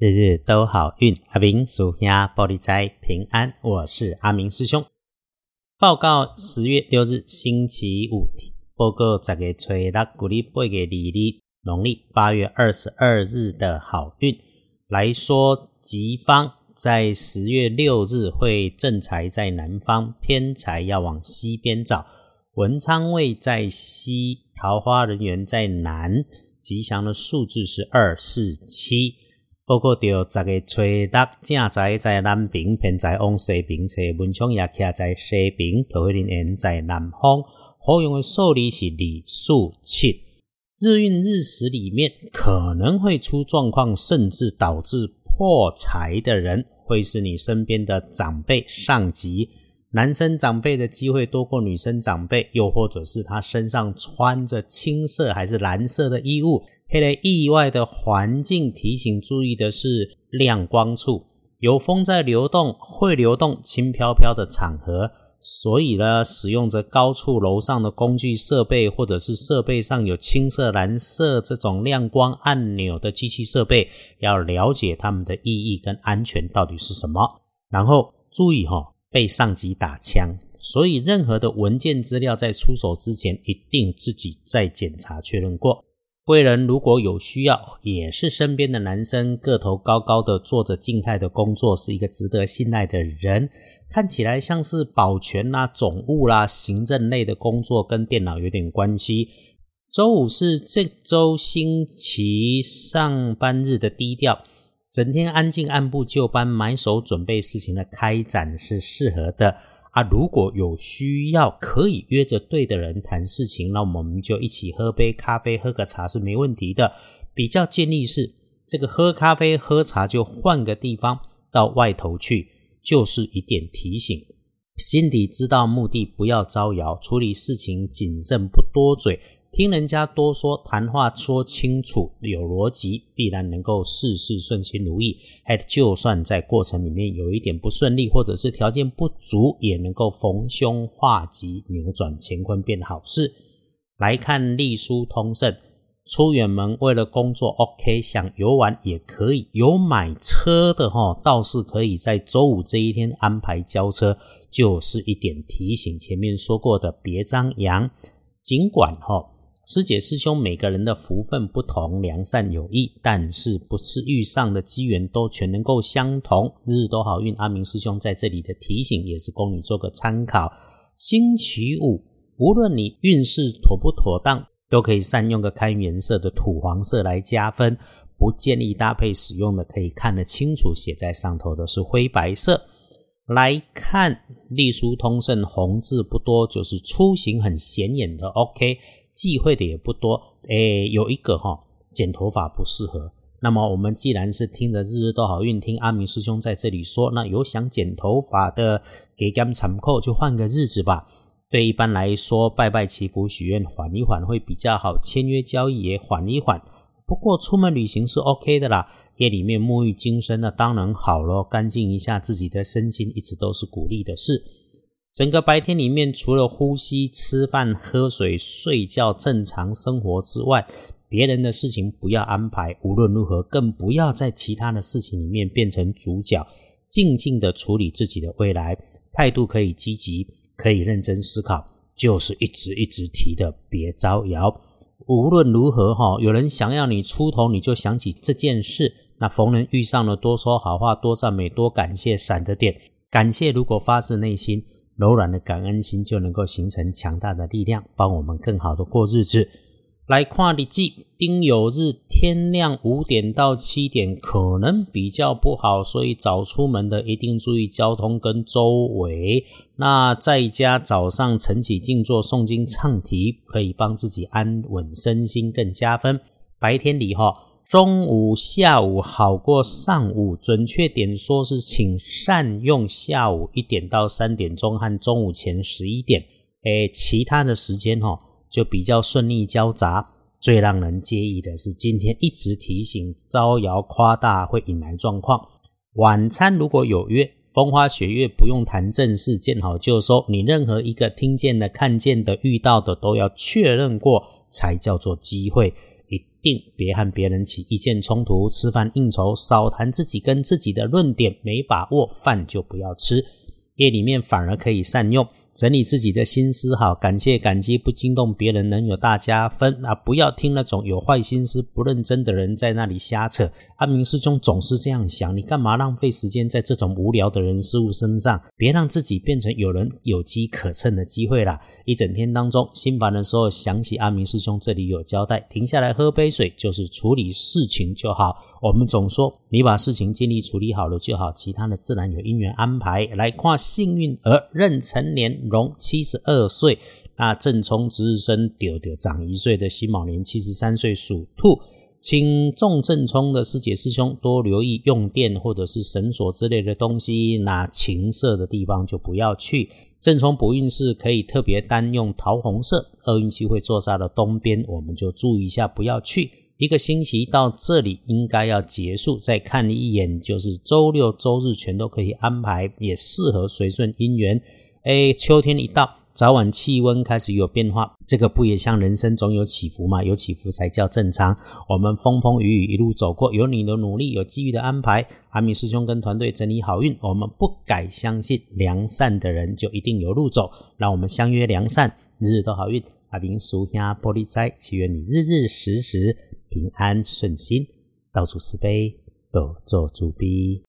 日日都好运，阿明属下玻璃斋平安。我是阿明师兄。报告十月六日星期五，报告十月初六，古历八月二日，农历八月二十二日的好运来说，吉方在十月六日会正财在南方，偏财要往西边找。文昌位在西，桃花人员在南，吉祥的数字是二四七。包括着十个初六正在在南边，偏在往西边车，文昌也徛在西边，桃花人缘在南方。好用的数字是二、四、七。日运日时里面可能会出状况，甚至导致破财的人，会是你身边的长辈、上级。男生长辈的机会多过女生长辈，又或者是他身上穿着青色还是蓝色的衣物。黑雷意外的环境提醒注意的是亮光处有风在流动，会流动轻飘飘的场合，所以呢，使用着高处楼上的工具设备，或者是设备上有青色、蓝色这种亮光按钮的机器设备，要了解它们的意义跟安全到底是什么。然后注意哈，被上级打枪，所以任何的文件资料在出手之前，一定自己再检查确认过。贵人如果有需要，也是身边的男生，个头高高的，做着静态的工作，是一个值得信赖的人。看起来像是保全啦、总务啦、行政类的工作，跟电脑有点关系。周五是这周星期上班日的低调，整天安静按部就班，埋手准备事情的开展是适合的。啊，如果有需要，可以约着对的人谈事情，那我们就一起喝杯咖啡、喝个茶是没问题的。比较建议是，这个喝咖啡、喝茶就换个地方，到外头去，就是一点提醒，心底知道目的，不要招摇，处理事情谨慎，不多嘴。听人家多说，谈话说清楚，有逻辑，必然能够事事顺心如意。哎，就算在过程里面有一点不顺利，或者是条件不足，也能够逢凶化吉，扭转乾坤变好事。来看隶书通胜，出远门为了工作，OK，想游玩也可以。有买车的哈，倒是可以在周五这一天安排交车，就是一点提醒。前面说过的，别张扬，尽管哈。师姐师兄，每个人的福分不同，良善有益，但是不是遇上的机缘都全能够相同。日日都好运，阿明师兄在这里的提醒也是供你做个参考。星期五，无论你运势妥不妥当，都可以善用个开颜色的土黄色来加分。不建议搭配使用的，可以看得清楚写在上头的是灰白色。来看隶书通胜，红字不多，就是出行很显眼的。OK。忌讳的也不多，诶，有一个哈，剪头发不适合。那么我们既然是听着日日都好运，听阿明师兄在这里说，那有想剪头发的，给他们参考，就换个日子吧。对一般来说，拜拜祈福许愿，缓一缓会比较好。签约交易也缓一缓。不过出门旅行是 OK 的啦，夜里面沐浴精神那当然好咯，干净一下自己的身心，一直都是鼓励的事。整个白天里面，除了呼吸、吃饭、喝水、睡觉、正常生活之外，别人的事情不要安排。无论如何，更不要在其他的事情里面变成主角。静静的处理自己的未来，态度可以积极，可以认真思考，就是一直一直提的，别招摇。无论如何哈，有人想要你出头，你就想起这件事。那逢人遇上了，多说好话，多赞美，多感谢，闪着点。感谢如果发自内心。柔软的感恩心就能够形成强大的力量，帮我们更好的过日子。来跨日记，丁酉日天亮五点到七点可能比较不好，所以早出门的一定注意交通跟周围。那在家早上晨起静坐诵经唱题，可以帮自己安稳身心更加分。白天里哈。中午、下午好过上午，准确点说是，请善用下午一点到三点钟和中午前十一点，诶，其他的时间哈就比较顺利交杂。最让人介意的是，今天一直提醒招摇夸大会引来状况。晚餐如果有约，风花雪月不用谈正事，见好就收。你任何一个听见的、看见的、遇到的，都要确认过才叫做机会。一定别和别人起意见冲突，吃饭应酬少谈自己跟自己的论点，没把握饭就不要吃。夜里面反而可以善用。整理自己的心思，好，感谢感激，不惊动别人，能有大家分啊！不要听那种有坏心思、不认真的人在那里瞎扯。阿明师兄总是这样想，你干嘛浪费时间在这种无聊的人事物身上？别让自己变成有人有机可乘的机会啦！一整天当中，心烦的时候想起阿明师兄这里有交代，停下来喝杯水，就是处理事情就好。我们总说，你把事情尽力处理好了就好，其他的自然有因缘安排。来跨幸运儿壬辰年荣七十二岁，那正冲值日生丢丢长一岁的辛卯年七十三岁属兔，请重正冲的师姐师兄多留意用电或者是绳索之类的东西，那情色的地方就不要去。正冲补运势可以特别单用桃红色，厄运气会坐煞的东边，我们就注意一下不要去。一个星期到这里应该要结束，再看一眼，就是周六周日全都可以安排，也适合随顺姻缘。哎，秋天一到，早晚气温开始有变化，这个不也像人生总有起伏嘛？有起伏才叫正常。我们风风雨雨一路走过，有你的努力，有机遇的安排。阿米师兄跟团队整理好运，我们不改相信良善的人就一定有路走。让我们相约良善，日日都好运。阿明叔兄玻璃斋，祈愿你日日时时。平安顺心，到处慈悲，都做主逼。